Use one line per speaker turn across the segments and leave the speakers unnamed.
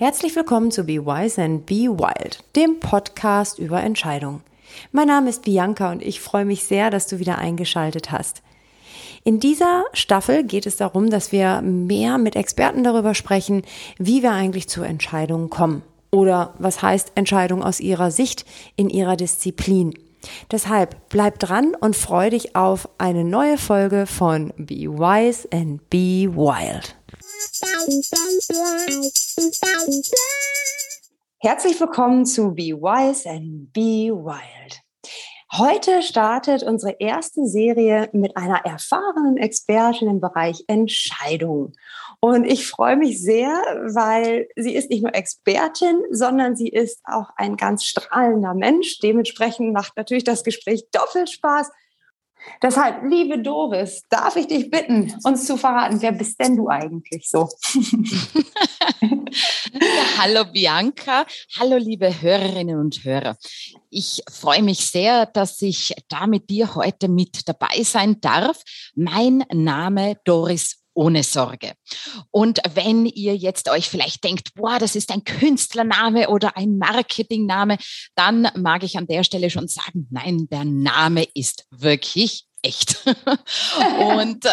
Herzlich willkommen zu Be Wise and Be Wild, dem Podcast über Entscheidungen. Mein Name ist Bianca und ich freue mich sehr, dass du wieder eingeschaltet hast. In dieser Staffel geht es darum, dass wir mehr mit Experten darüber sprechen, wie wir eigentlich zu Entscheidungen kommen oder was heißt Entscheidung aus ihrer Sicht in ihrer Disziplin. Deshalb bleib dran und freu dich auf eine neue Folge von Be Wise and Be Wild. Herzlich willkommen zu Be Wise and Be Wild. Heute startet unsere erste Serie mit einer erfahrenen Expertin im Bereich Entscheidungen. Und ich freue mich sehr, weil sie ist nicht nur Expertin, sondern sie ist auch ein ganz strahlender Mensch. Dementsprechend macht natürlich das Gespräch doppelt Spaß. Deshalb, liebe Doris, darf ich dich bitten, uns zu verraten, wer bist denn du eigentlich so?
ja, hallo Bianca, hallo liebe Hörerinnen und Hörer. Ich freue mich sehr, dass ich da mit dir heute mit dabei sein darf. Mein Name Doris ohne Sorge. Und wenn ihr jetzt euch vielleicht denkt, boah, das ist ein Künstlername oder ein Marketingname, dann mag ich an der Stelle schon sagen, nein, der Name ist wirklich echt. und,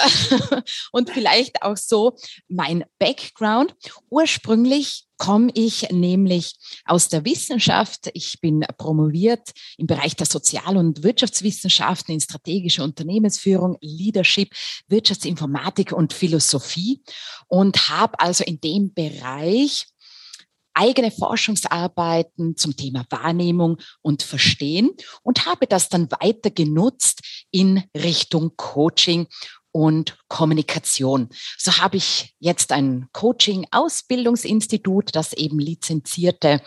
und vielleicht auch so mein Background. Ursprünglich komme ich nämlich aus der Wissenschaft. Ich bin promoviert im Bereich der Sozial- und Wirtschaftswissenschaften in strategische Unternehmensführung, Leadership, Wirtschaftsinformatik und Philosophie und habe also in dem Bereich eigene Forschungsarbeiten zum Thema Wahrnehmung und Verstehen und habe das dann weiter genutzt in Richtung Coaching und Kommunikation. So habe ich jetzt ein Coaching-Ausbildungsinstitut, das eben lizenzierte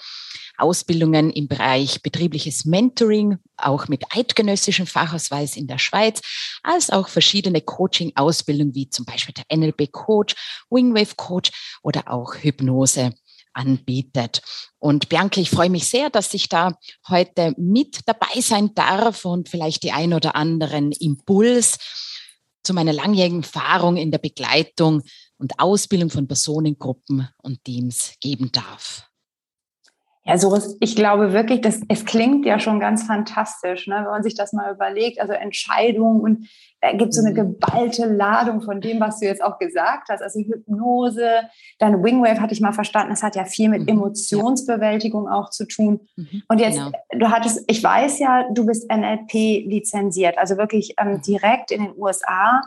Ausbildungen im Bereich betriebliches Mentoring, auch mit eidgenössischem Fachausweis in der Schweiz, als auch verschiedene Coaching-Ausbildungen wie zum Beispiel der NLP-Coach, Wingwave-Coach oder auch Hypnose anbietet. Und Bianca, ich freue mich sehr, dass ich da heute mit dabei sein darf und vielleicht die ein oder anderen Impuls zu meiner langjährigen Erfahrung in der Begleitung und Ausbildung von Personengruppen und Teams geben darf.
Ja, so ist, ich glaube wirklich, dass es klingt ja schon ganz fantastisch, ne, wenn man sich das mal überlegt. Also Entscheidungen und da gibt so eine mhm. geballte Ladung von dem, was du jetzt auch gesagt hast. Also Hypnose, deine Wingwave hatte ich mal verstanden, das hat ja viel mit mhm. Emotionsbewältigung auch zu tun. Mhm. Und jetzt, genau. du hattest, ich weiß ja, du bist NLP lizenziert, also wirklich ähm, direkt in den USA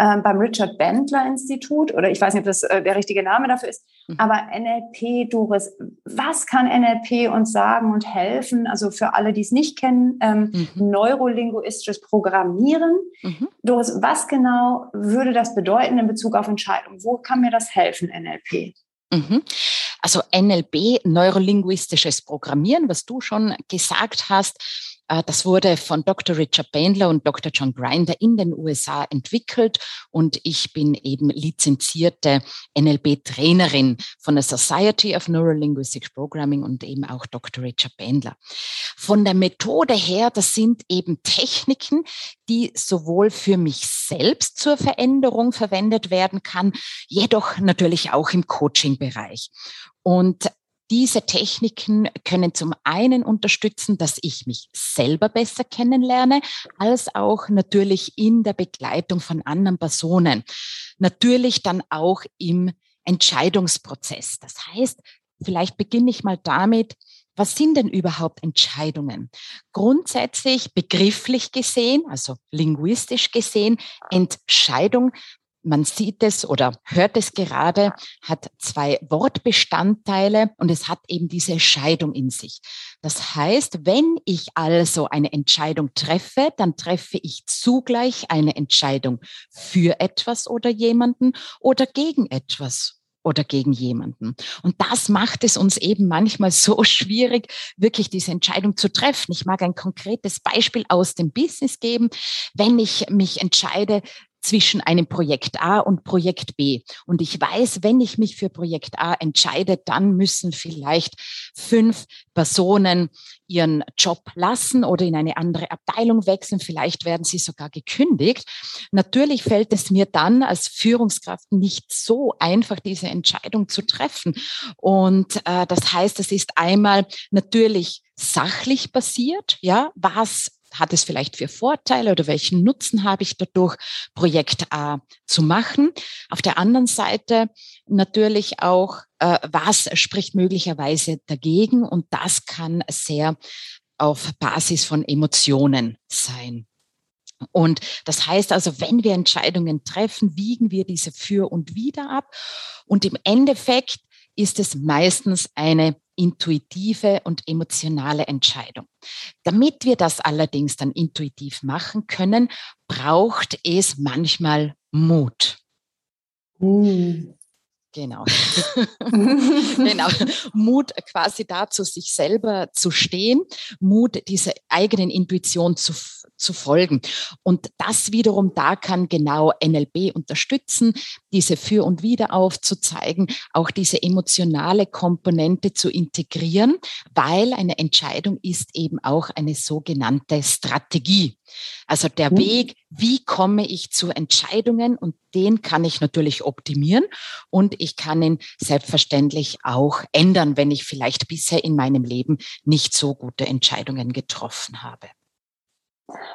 äh, beim Richard Bendler Institut oder ich weiß nicht, ob das äh, der richtige Name dafür ist, mhm. aber NLP, Doris, was kann NLP uns sagen und helfen? Also für alle, die es nicht kennen, ähm, mhm. neurolinguistisches Programmieren. Mhm. Doris, was genau würde das bedeuten in Bezug auf Entscheidungen? Wo kann mir das helfen, NLP?
Mhm. Also NLP, neurolinguistisches Programmieren, was du schon gesagt hast, das wurde von Dr. Richard Bandler und Dr. John Grinder in den USA entwickelt und ich bin eben lizenzierte NLP-Trainerin von der Society of Neurolinguistic Programming und eben auch Dr. Richard Bandler. Von der Methode her, das sind eben Techniken, die sowohl für mich selbst zur Veränderung verwendet werden kann, jedoch natürlich auch im Coaching-Bereich. Und diese Techniken können zum einen unterstützen, dass ich mich selber besser kennenlerne, als auch natürlich in der Begleitung von anderen Personen. Natürlich dann auch im Entscheidungsprozess. Das heißt, vielleicht beginne ich mal damit, was sind denn überhaupt Entscheidungen? Grundsätzlich begrifflich gesehen, also linguistisch gesehen, Entscheidung man sieht es oder hört es gerade, hat zwei Wortbestandteile und es hat eben diese Scheidung in sich. Das heißt, wenn ich also eine Entscheidung treffe, dann treffe ich zugleich eine Entscheidung für etwas oder jemanden oder gegen etwas oder gegen jemanden. Und das macht es uns eben manchmal so schwierig, wirklich diese Entscheidung zu treffen. Ich mag ein konkretes Beispiel aus dem Business geben. Wenn ich mich entscheide, zwischen einem Projekt A und Projekt B. Und ich weiß, wenn ich mich für Projekt A entscheide, dann müssen vielleicht fünf Personen ihren Job lassen oder in eine andere Abteilung wechseln. Vielleicht werden sie sogar gekündigt. Natürlich fällt es mir dann als Führungskraft nicht so einfach, diese Entscheidung zu treffen. Und äh, das heißt, es ist einmal natürlich sachlich basiert. Ja, was hat es vielleicht für Vorteile oder welchen Nutzen habe ich dadurch, Projekt A zu machen? Auf der anderen Seite natürlich auch, äh, was spricht möglicherweise dagegen? Und das kann sehr auf Basis von Emotionen sein. Und das heißt also, wenn wir Entscheidungen treffen, wiegen wir diese für und wider ab. Und im Endeffekt ist es meistens eine intuitive und emotionale Entscheidung. Damit wir das allerdings dann intuitiv machen können, braucht es manchmal Mut. Mm. Genau. genau. Mut quasi dazu, sich selber zu stehen, Mut, dieser eigenen Intuition zu, zu folgen. Und das wiederum, da kann genau NLP unterstützen, diese Für und Wider aufzuzeigen, auch diese emotionale Komponente zu integrieren, weil eine Entscheidung ist eben auch eine sogenannte Strategie. Also der mhm. Weg, wie komme ich zu Entscheidungen und den kann ich natürlich optimieren und ich kann ihn selbstverständlich auch ändern, wenn ich vielleicht bisher in meinem Leben nicht so gute Entscheidungen getroffen habe.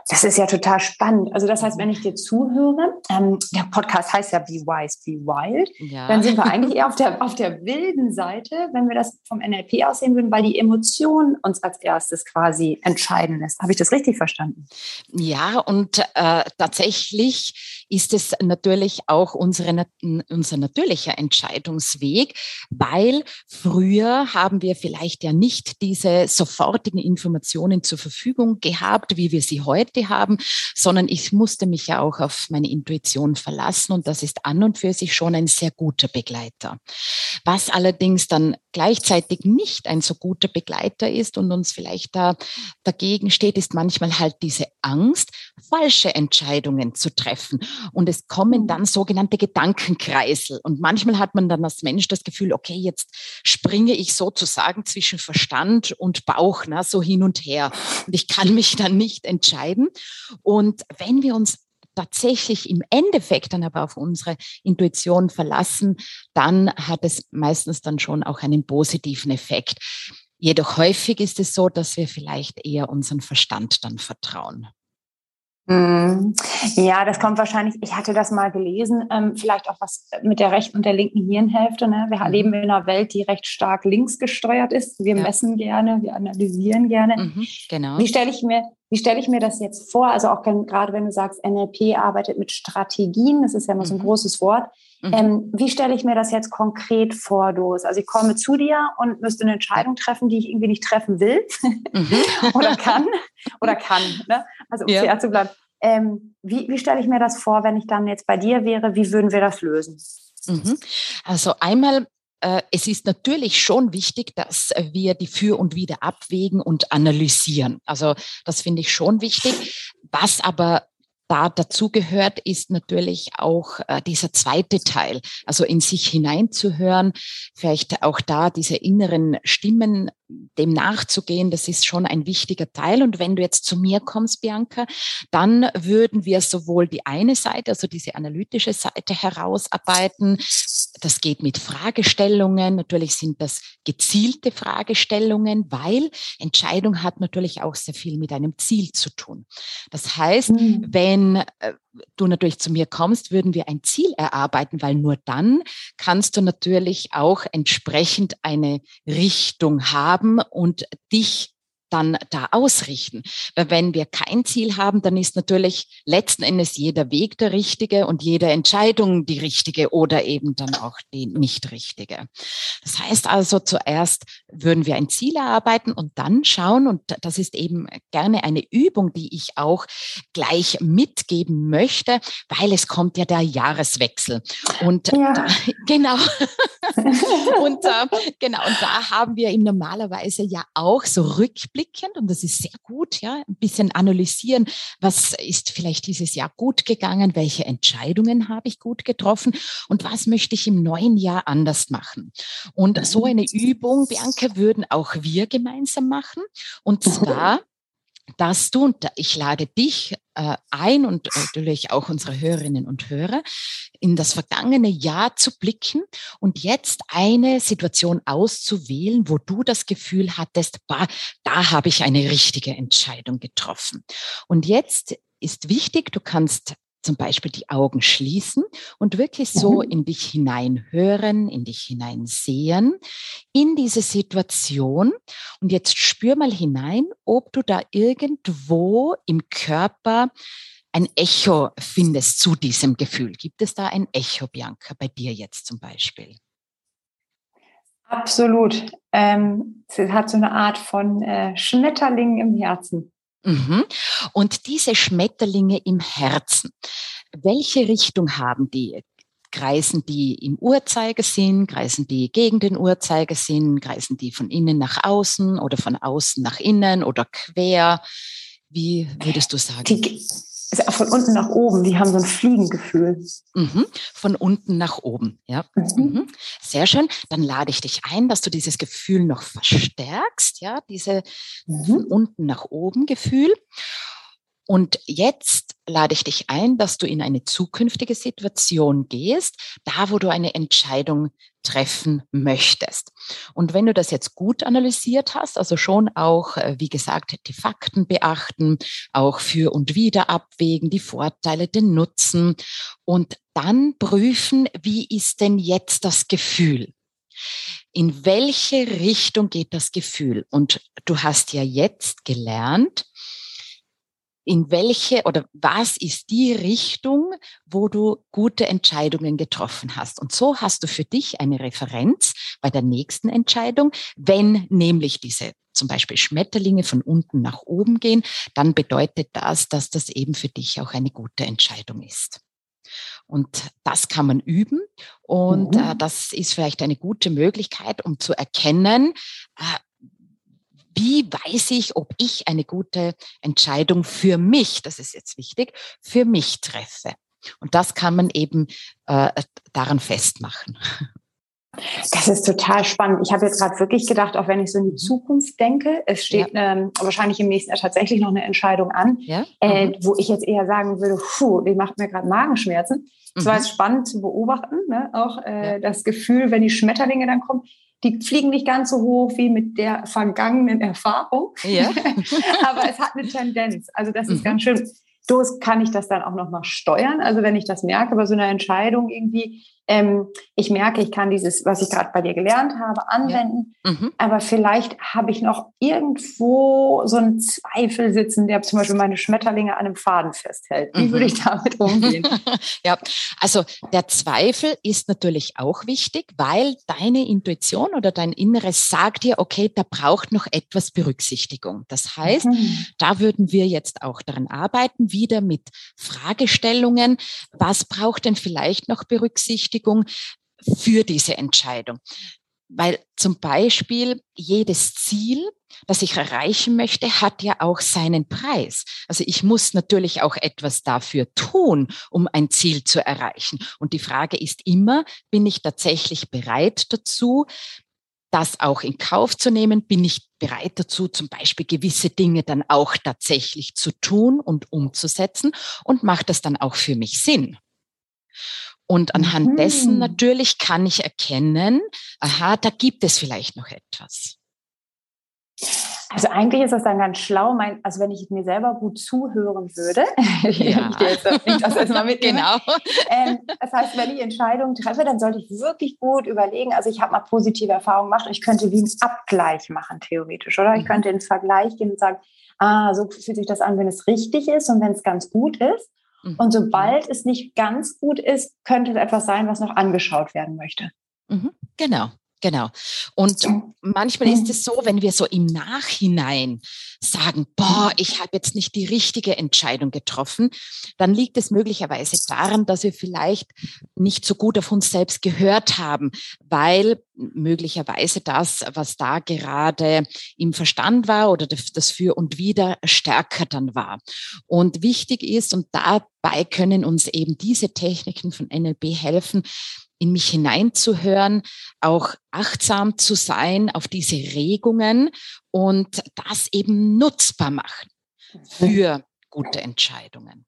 Das ist ja total spannend. Also das heißt, wenn ich dir zuhöre, ähm, der Podcast heißt ja Be Wise, Be Wild, ja. dann sind wir eigentlich eher auf der, auf der wilden Seite, wenn wir das vom NLP aussehen würden, weil die Emotion uns als erstes quasi entscheiden lässt. Habe ich das richtig verstanden?
Ja, und äh, tatsächlich ist es natürlich auch unsere, unser natürlicher Entscheidungsweg, weil früher haben wir vielleicht ja nicht diese sofortigen Informationen zur Verfügung gehabt, wie wir sie heute haben, sondern ich musste mich ja auch auf meine Intuition verlassen und das ist an und für sich schon ein sehr guter Begleiter. Was allerdings dann gleichzeitig nicht ein so guter Begleiter ist und uns vielleicht da dagegen steht, ist manchmal halt diese Angst, falsche Entscheidungen zu treffen. Und es kommen mhm. dann sogenannte Gedankenkreisel. Und manchmal hat man dann als Mensch das Gefühl, okay, jetzt springe ich sozusagen zwischen Verstand und Bauch, na, so hin und her. Und ich kann mich dann nicht entscheiden entscheiden. Und wenn wir uns tatsächlich im Endeffekt dann aber auf unsere Intuition verlassen, dann hat es meistens dann schon auch einen positiven Effekt. Jedoch häufig ist es so, dass wir vielleicht eher unseren Verstand dann vertrauen.
Mhm. Ja, das kommt wahrscheinlich, ich hatte das mal gelesen, ähm, vielleicht auch was mit der rechten und der linken Hirnhälfte. Ne? Wir mhm. leben in einer Welt, die recht stark links gesteuert ist. Wir ja. messen gerne, wir analysieren gerne. Mhm, genau. Wie stelle ich mir, wie stelle ich mir das jetzt vor? Also auch gerade wenn du sagst, NLP arbeitet mit Strategien, das ist ja immer so ein mhm. großes Wort. Mhm. Ähm, wie stelle ich mir das jetzt konkret vor, Doris? Also ich komme zu dir und müsste eine Entscheidung treffen, die ich irgendwie nicht treffen will mhm. oder kann oder kann. Ne? Also um ja. fair zu bleiben. Ähm, wie, wie stelle ich mir das vor, wenn ich dann jetzt bei dir wäre? Wie würden wir das lösen?
Also einmal es ist natürlich schon wichtig, dass wir die Für und Wider abwägen und analysieren. Also das finde ich schon wichtig. Was aber da dazu gehört, ist natürlich auch äh, dieser zweite Teil, also in sich hineinzuhören, vielleicht auch da diese inneren Stimmen dem nachzugehen, das ist schon ein wichtiger Teil. Und wenn du jetzt zu mir kommst, Bianca, dann würden wir sowohl die eine Seite, also diese analytische Seite herausarbeiten. Das geht mit Fragestellungen. Natürlich sind das gezielte Fragestellungen, weil Entscheidung hat natürlich auch sehr viel mit einem Ziel zu tun. Das heißt, mhm. wenn äh, du natürlich zu mir kommst, würden wir ein Ziel erarbeiten, weil nur dann kannst du natürlich auch entsprechend eine Richtung haben und dich dann da ausrichten. Weil wenn wir kein Ziel haben, dann ist natürlich letzten Endes jeder Weg der richtige und jede Entscheidung die richtige oder eben dann auch die nicht richtige. Das heißt also, zuerst würden wir ein Ziel erarbeiten und dann schauen, und das ist eben gerne eine Übung, die ich auch gleich mitgeben möchte, weil es kommt ja der Jahreswechsel. Und ja. da, genau. und äh, genau, und da haben wir ihm normalerweise ja auch so Rückblick zurückblickend und das ist sehr gut, ja, ein bisschen analysieren, was ist vielleicht dieses Jahr gut gegangen, welche Entscheidungen habe ich gut getroffen und was möchte ich im neuen Jahr anders machen. Und so eine Übung, Bianca, würden auch wir gemeinsam machen. Und mhm. zwar dass du, und ich lade dich äh, ein und natürlich auch unsere Hörerinnen und Hörer, in das vergangene Jahr zu blicken und jetzt eine Situation auszuwählen, wo du das Gefühl hattest, bah, da habe ich eine richtige Entscheidung getroffen. Und jetzt ist wichtig, du kannst zum Beispiel die Augen schließen und wirklich so in dich hineinhören, in dich hineinsehen, in diese Situation. Und jetzt spür mal hinein, ob du da irgendwo im Körper ein Echo findest zu diesem Gefühl. Gibt es da ein Echo, Bianca, bei dir jetzt zum Beispiel?
Absolut. Ähm, es hat so eine Art von äh, Schmetterling im Herzen.
Mhm. Und diese Schmetterlinge im Herzen, welche Richtung haben die? Kreisen die im Uhrzeigersinn, kreisen die gegen den Uhrzeigersinn, kreisen die von innen nach außen oder von außen nach innen oder quer? Wie würdest du sagen?
Die, also von unten nach oben, die haben so ein Fliegengefühl.
Mhm, von unten nach oben, ja. Mhm. Mhm. Sehr schön. Dann lade ich dich ein, dass du dieses Gefühl noch verstärkst, ja, diese mhm. von unten nach oben Gefühl. Und jetzt lade ich dich ein, dass du in eine zukünftige Situation gehst, da wo du eine Entscheidung treffen möchtest. Und wenn du das jetzt gut analysiert hast, also schon auch, äh, wie gesagt, die Fakten beachten, auch für und wieder abwägen, die Vorteile, den Nutzen und dann prüfen, wie ist denn jetzt das Gefühl? In welche Richtung geht das Gefühl? Und du hast ja jetzt gelernt, in welche oder was ist die Richtung, wo du gute Entscheidungen getroffen hast. Und so hast du für dich eine Referenz bei der nächsten Entscheidung. Wenn nämlich diese zum Beispiel Schmetterlinge von unten nach oben gehen, dann bedeutet das, dass das eben für dich auch eine gute Entscheidung ist. Und das kann man üben. Und mhm. äh, das ist vielleicht eine gute Möglichkeit, um zu erkennen, äh, wie weiß ich, ob ich eine gute Entscheidung für mich, das ist jetzt wichtig, für mich treffe. Und das kann man eben äh, daran festmachen.
Das ist total spannend. Ich habe jetzt gerade wirklich gedacht, auch wenn ich so in die mhm. Zukunft denke, es steht ja. ähm, wahrscheinlich im nächsten Jahr tatsächlich noch eine Entscheidung an, ja? äh, mhm. wo ich jetzt eher sagen würde, puh, die macht mir gerade Magenschmerzen. Es mhm. war jetzt spannend zu beobachten, ne? auch äh, ja. das Gefühl, wenn die Schmetterlinge dann kommen, die fliegen nicht ganz so hoch wie mit der vergangenen Erfahrung. Ja. Aber es hat eine Tendenz. Also das ist mhm. ganz schön. So kann ich das dann auch noch mal steuern. Also wenn ich das merke bei so einer Entscheidung irgendwie, ähm, ich merke, ich kann dieses, was ich gerade bei dir gelernt habe, anwenden. Ja. Mhm. Aber vielleicht habe ich noch irgendwo so einen Zweifel sitzen, der zum Beispiel meine Schmetterlinge an einem Faden festhält. Wie mhm. würde ich damit umgehen?
ja, also der Zweifel ist natürlich auch wichtig, weil deine Intuition oder dein Inneres sagt dir, okay, da braucht noch etwas Berücksichtigung. Das heißt, mhm. da würden wir jetzt auch daran arbeiten, wieder mit Fragestellungen, was braucht denn vielleicht noch Berücksichtigung? Berechtigung für diese Entscheidung. Weil zum Beispiel jedes Ziel, das ich erreichen möchte, hat ja auch seinen Preis. Also ich muss natürlich auch etwas dafür tun, um ein Ziel zu erreichen. Und die Frage ist immer, bin ich tatsächlich bereit dazu, das auch in Kauf zu nehmen? Bin ich bereit dazu, zum Beispiel gewisse Dinge dann auch tatsächlich zu tun und umzusetzen? Und macht das dann auch für mich Sinn? Und anhand mhm. dessen natürlich kann ich erkennen, aha, da gibt es vielleicht noch etwas.
Also eigentlich ist das dann ganz schlau, mein, also wenn ich mir selber gut zuhören würde, ja. ich jetzt das erstmal mitnehme. Genau. Ähm, das heißt, wenn ich Entscheidungen treffe, dann sollte ich wirklich gut überlegen. Also ich habe mal positive Erfahrungen gemacht und ich könnte wie einen Abgleich machen, theoretisch, oder? Ich mhm. könnte ins Vergleich gehen und sagen, ah, so fühlt sich das an, wenn es richtig ist und wenn es ganz gut ist. Mhm. Und sobald es nicht ganz gut ist, könnte es etwas sein, was noch angeschaut werden möchte.
Mhm. Genau. Genau. Und manchmal ist es so, wenn wir so im Nachhinein sagen, boah, ich habe jetzt nicht die richtige Entscheidung getroffen, dann liegt es möglicherweise daran, dass wir vielleicht nicht so gut auf uns selbst gehört haben, weil möglicherweise das, was da gerade im Verstand war oder das Für und Wider stärker dann war. Und wichtig ist, und dabei können uns eben diese Techniken von NLP helfen, in mich hineinzuhören, auch achtsam zu sein auf diese Regungen und das eben nutzbar machen für gute Entscheidungen.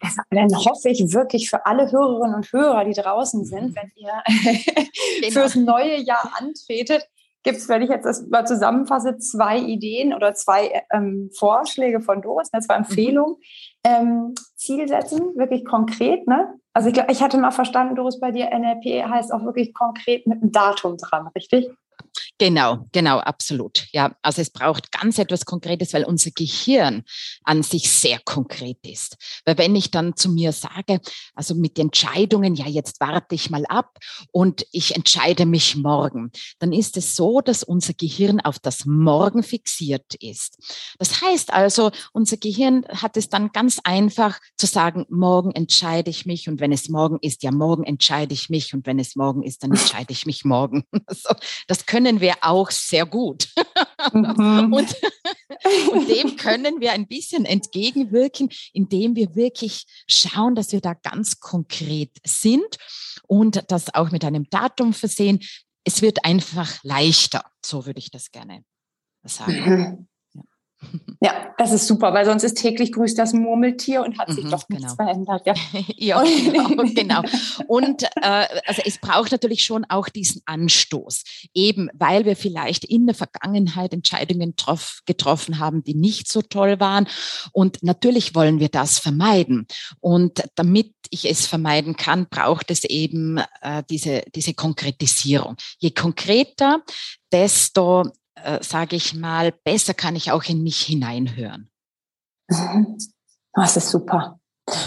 Das, dann hoffe ich wirklich für alle Hörerinnen und Hörer, die draußen sind, mhm. wenn ihr genau. fürs neue Jahr antretet, gibt es, wenn ich jetzt das mal zusammenfasse, zwei Ideen oder zwei ähm, Vorschläge von Doris, ne, zwei mhm. Empfehlungen. Ähm, Ziel setzen, wirklich konkret. Ne? Also ich, ich hatte mal verstanden, Doris, bei dir NLP heißt auch wirklich konkret mit einem Datum dran, richtig?
Genau, genau, absolut. Ja, also es braucht ganz etwas Konkretes, weil unser Gehirn an sich sehr konkret ist. Weil wenn ich dann zu mir sage, also mit Entscheidungen, ja, jetzt warte ich mal ab und ich entscheide mich morgen, dann ist es so, dass unser Gehirn auf das Morgen fixiert ist. Das heißt also, unser Gehirn hat es dann ganz einfach zu sagen, morgen entscheide ich mich und wenn es morgen ist, ja, morgen entscheide ich mich und wenn es morgen ist, dann entscheide ich mich morgen. Also, das können wir auch sehr gut. Mhm. und, und dem können wir ein bisschen entgegenwirken, indem wir wirklich schauen, dass wir da ganz konkret sind und das auch mit einem Datum versehen. Es wird einfach leichter, so würde ich das gerne sagen.
Ja, das ist super, weil sonst ist täglich grüßt das Murmeltier und hat sich mhm, doch nichts genau. verändert. Ja,
ja genau, genau. Und äh, also es braucht natürlich schon auch diesen Anstoß, eben weil wir vielleicht in der Vergangenheit Entscheidungen trof, getroffen haben, die nicht so toll waren. Und natürlich wollen wir das vermeiden. Und damit ich es vermeiden kann, braucht es eben äh, diese, diese Konkretisierung. Je konkreter, desto äh, sage ich mal, besser kann ich auch in mich hineinhören.
Mhm. Das ist super.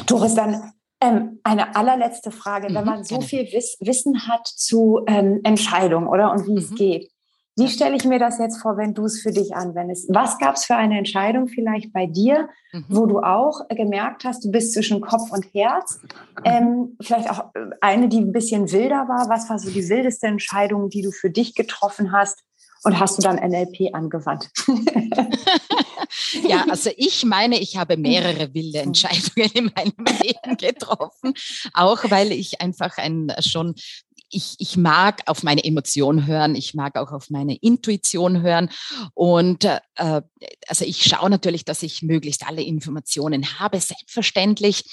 Doris, dann ähm, eine allerletzte Frage. Wenn mhm, man so viel Wiss Wissen hat zu ähm, Entscheidungen, oder? Und wie mhm. es geht. Wie stelle ich mir das jetzt vor, wenn du es für dich anwendest? Was gab es für eine Entscheidung vielleicht bei dir, mhm. wo du auch gemerkt hast, du bist zwischen Kopf und Herz? Ähm, vielleicht auch eine, die ein bisschen wilder war. Was war so die wildeste Entscheidung, die du für dich getroffen hast? Und hast du dann NLP angewandt?
ja, also ich meine, ich habe mehrere wilde Entscheidungen in meinem Leben getroffen, auch weil ich einfach ein schon ich, ich mag auf meine Emotion hören, ich mag auch auf meine Intuition hören. Und äh, also ich schaue natürlich, dass ich möglichst alle Informationen habe, selbstverständlich.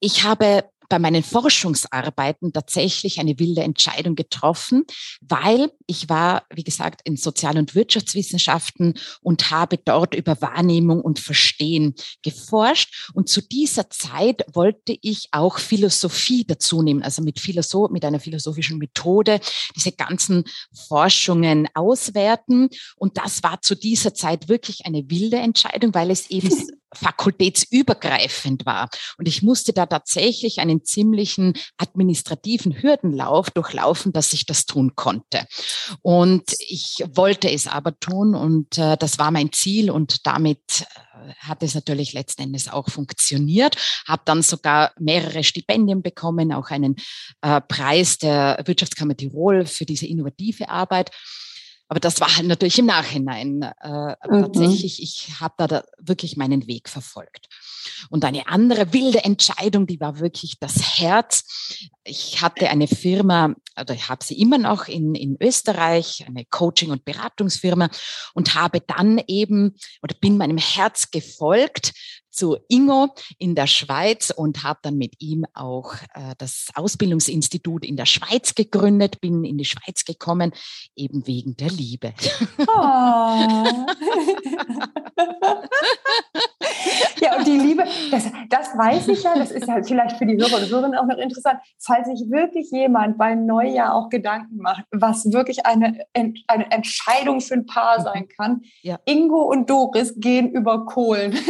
Ich habe bei meinen Forschungsarbeiten tatsächlich eine wilde Entscheidung getroffen, weil ich war, wie gesagt, in Sozial- und Wirtschaftswissenschaften und habe dort über Wahrnehmung und Verstehen geforscht. Und zu dieser Zeit wollte ich auch Philosophie dazu nehmen, also mit, Philosoph mit einer philosophischen Methode diese ganzen Forschungen auswerten. Und das war zu dieser Zeit wirklich eine wilde Entscheidung, weil es eben fakultätsübergreifend war. Und ich musste da tatsächlich einen ziemlichen administrativen Hürdenlauf durchlaufen, dass ich das tun konnte. Und ich wollte es aber tun und äh, das war mein Ziel und damit äh, hat es natürlich letzten Endes auch funktioniert. Habe dann sogar mehrere Stipendien bekommen, auch einen äh, Preis der Wirtschaftskammer Tirol für diese innovative Arbeit. Aber das war halt natürlich im Nachhinein. Äh, mhm. Tatsächlich, ich habe da, da wirklich meinen Weg verfolgt. Und eine andere wilde Entscheidung, die war wirklich das Herz. Ich hatte eine Firma, oder ich habe sie immer noch in, in Österreich, eine Coaching- und Beratungsfirma und habe dann eben oder bin meinem Herz gefolgt, zu Ingo in der Schweiz und habe dann mit ihm auch äh, das Ausbildungsinstitut in der Schweiz gegründet, bin in die Schweiz gekommen, eben wegen der Liebe. Oh.
ja, und die Liebe, das, das weiß ich ja, das ist ja vielleicht für die Hörer und Hörerinnen auch noch interessant, falls sich wirklich jemand beim Neujahr auch Gedanken macht, was wirklich eine, eine Entscheidung für ein Paar mhm. sein kann. Ja. Ingo und Doris gehen über Kohlen.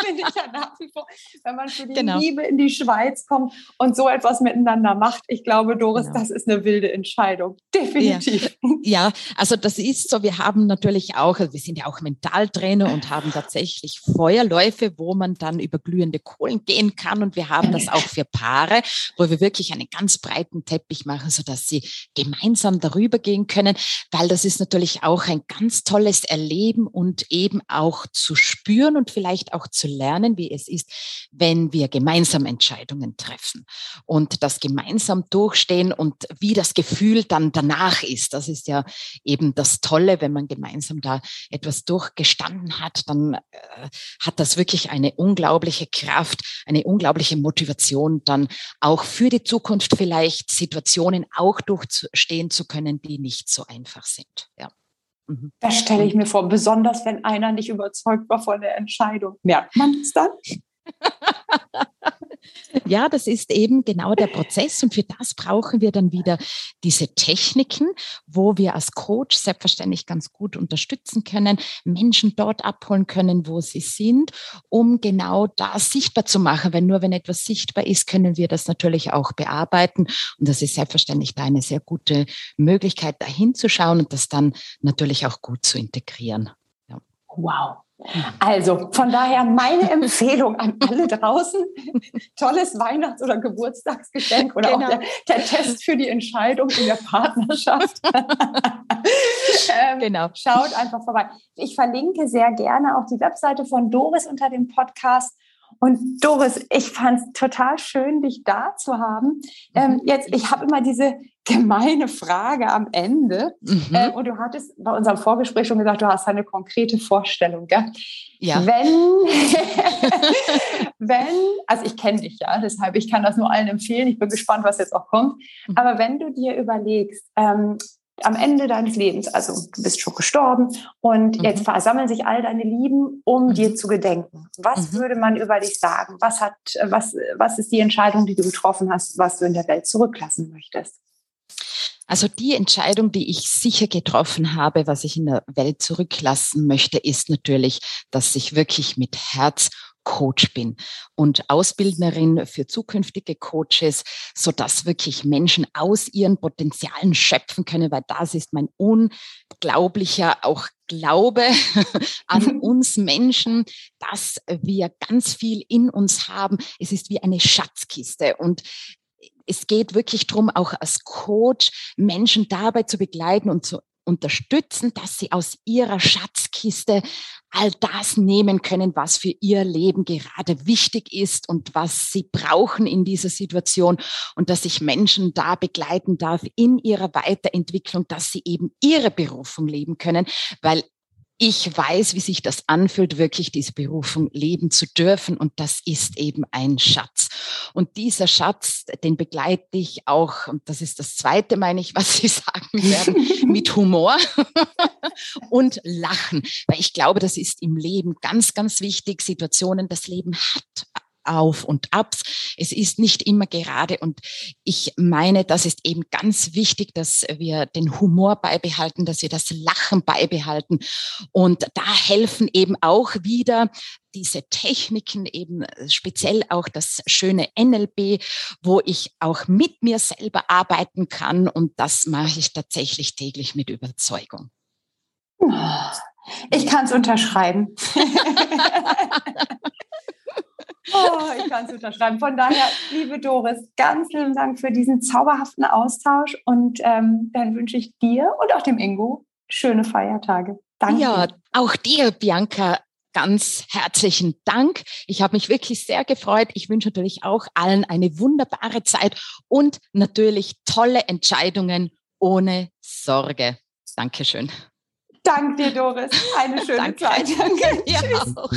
finde ich ja nach wie vor, wenn man für die genau. Liebe in die Schweiz kommt und so etwas miteinander macht. Ich glaube, Doris, genau. das ist eine wilde Entscheidung. Definitiv.
Ja. ja. also das ist so. Wir haben natürlich auch, also wir sind ja auch Mentaltrainer und haben tatsächlich Feuerläufe, wo man dann über glühende Kohlen gehen kann. Und wir haben das auch für Paare, wo wir wirklich einen ganz breiten Teppich machen, sodass sie gemeinsam darüber gehen können, weil das ist natürlich auch ein ganz tolles Erleben und eben auch zu spüren und vielleicht auch zu lernen, wie es ist, wenn wir gemeinsam Entscheidungen treffen und das gemeinsam durchstehen und wie das Gefühl dann danach ist. Das ist ja eben das Tolle, wenn man gemeinsam da etwas durchgestanden hat, dann äh, hat das wirklich eine unglaubliche Kraft, eine unglaubliche Motivation, dann auch für die Zukunft vielleicht Situationen auch durchstehen zu können, die nicht so einfach sind. Ja.
Mhm. Das stelle ich mir vor, besonders wenn einer nicht überzeugt war von der Entscheidung. Merkt man es dann?
Ja, das ist eben genau der Prozess und für das brauchen wir dann wieder diese Techniken, wo wir als Coach selbstverständlich ganz gut unterstützen können, Menschen dort abholen können, wo sie sind, um genau das sichtbar zu machen. Weil nur wenn etwas sichtbar ist, können wir das natürlich auch bearbeiten und das ist selbstverständlich da eine sehr gute Möglichkeit, da hinzuschauen und das dann natürlich auch gut zu integrieren.
Ja. Wow. Also von daher meine Empfehlung an alle draußen, tolles Weihnachts- oder Geburtstagsgeschenk oder genau. auch der, der, Test für die Entscheidung in der Partnerschaft. ähm, genau. Schaut einfach vorbei. Ich verlinke sehr gerne auch die Webseite von Doris unter dem Podcast. Und Doris, ich fand es total schön, dich da zu haben. Ähm, mhm. jetzt, ich habe immer diese gemeine Frage am Ende. Mhm. Ähm, und du hattest bei unserem Vorgespräch schon gesagt, du hast eine konkrete Vorstellung. Gell? Ja. Wenn, wenn, also ich kenne dich ja, deshalb ich kann das nur allen empfehlen. Ich bin gespannt, was jetzt auch kommt. Mhm. Aber wenn du dir überlegst, ähm, am Ende deines Lebens, also du bist schon gestorben und mhm. jetzt versammeln sich all deine Lieben, um mhm. dir zu gedenken. Was mhm. würde man über dich sagen? Was hat, was, was ist die Entscheidung, die du getroffen hast, was du in der Welt zurücklassen möchtest?
Also die Entscheidung, die ich sicher getroffen habe, was ich in der Welt zurücklassen möchte, ist natürlich, dass ich wirklich mit Herz Coach bin und Ausbildnerin für zukünftige Coaches, so dass wirklich Menschen aus ihren Potenzialen schöpfen können, weil das ist mein unglaublicher auch Glaube an uns Menschen, dass wir ganz viel in uns haben. Es ist wie eine Schatzkiste und es geht wirklich darum, auch als Coach Menschen dabei zu begleiten und zu unterstützen, dass sie aus ihrer Schatzkiste all das nehmen können, was für ihr Leben gerade wichtig ist und was sie brauchen in dieser Situation. Und dass ich Menschen da begleiten darf in ihrer Weiterentwicklung, dass sie eben ihre Berufung leben können, weil ich weiß, wie sich das anfühlt, wirklich diese Berufung leben zu dürfen. Und das ist eben ein Schatz. Und dieser Schatz, den begleite ich auch, und das ist das zweite, meine ich, was Sie sagen werden, mit Humor und Lachen. Weil ich glaube, das ist im Leben ganz, ganz wichtig. Situationen, das Leben hat auf und Abs. Es ist nicht immer gerade und ich meine, das ist eben ganz wichtig, dass wir den Humor beibehalten, dass wir das Lachen beibehalten und da helfen eben auch wieder diese Techniken, eben speziell auch das schöne NLP, wo ich auch mit mir selber arbeiten kann und das mache ich tatsächlich täglich mit Überzeugung.
Ich kann es unterschreiben. Oh, ich kann es unterschreiben. Von daher, liebe Doris, ganz lieben Dank für diesen zauberhaften Austausch und ähm, dann wünsche ich dir und auch dem Ingo schöne Feiertage.
Danke. Ja, auch dir, Bianca, ganz herzlichen Dank. Ich habe mich wirklich sehr gefreut. Ich wünsche natürlich auch allen eine wunderbare Zeit und natürlich tolle Entscheidungen ohne Sorge. Dankeschön.
Danke dir, Doris. Eine schöne Danke. Zeit. Danke. Ja, Tschüss. Auch.